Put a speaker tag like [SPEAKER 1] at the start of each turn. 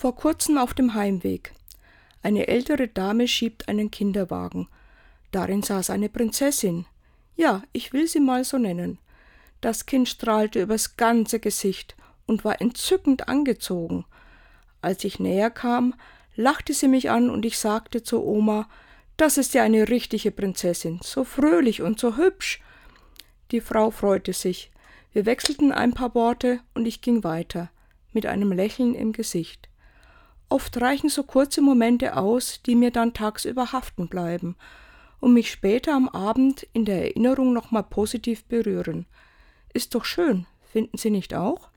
[SPEAKER 1] Vor kurzem auf dem Heimweg. Eine ältere Dame schiebt einen Kinderwagen. Darin saß eine Prinzessin. Ja, ich will sie mal so nennen. Das Kind strahlte übers ganze Gesicht und war entzückend angezogen. Als ich näher kam, lachte sie mich an und ich sagte zur Oma, das ist ja eine richtige Prinzessin, so fröhlich und so hübsch. Die Frau freute sich. Wir wechselten ein paar Worte und ich ging weiter, mit einem Lächeln im Gesicht. Oft reichen so kurze Momente aus, die mir dann tagsüber haften bleiben und mich später am Abend in der Erinnerung nochmal positiv berühren. Ist doch schön, finden Sie nicht auch?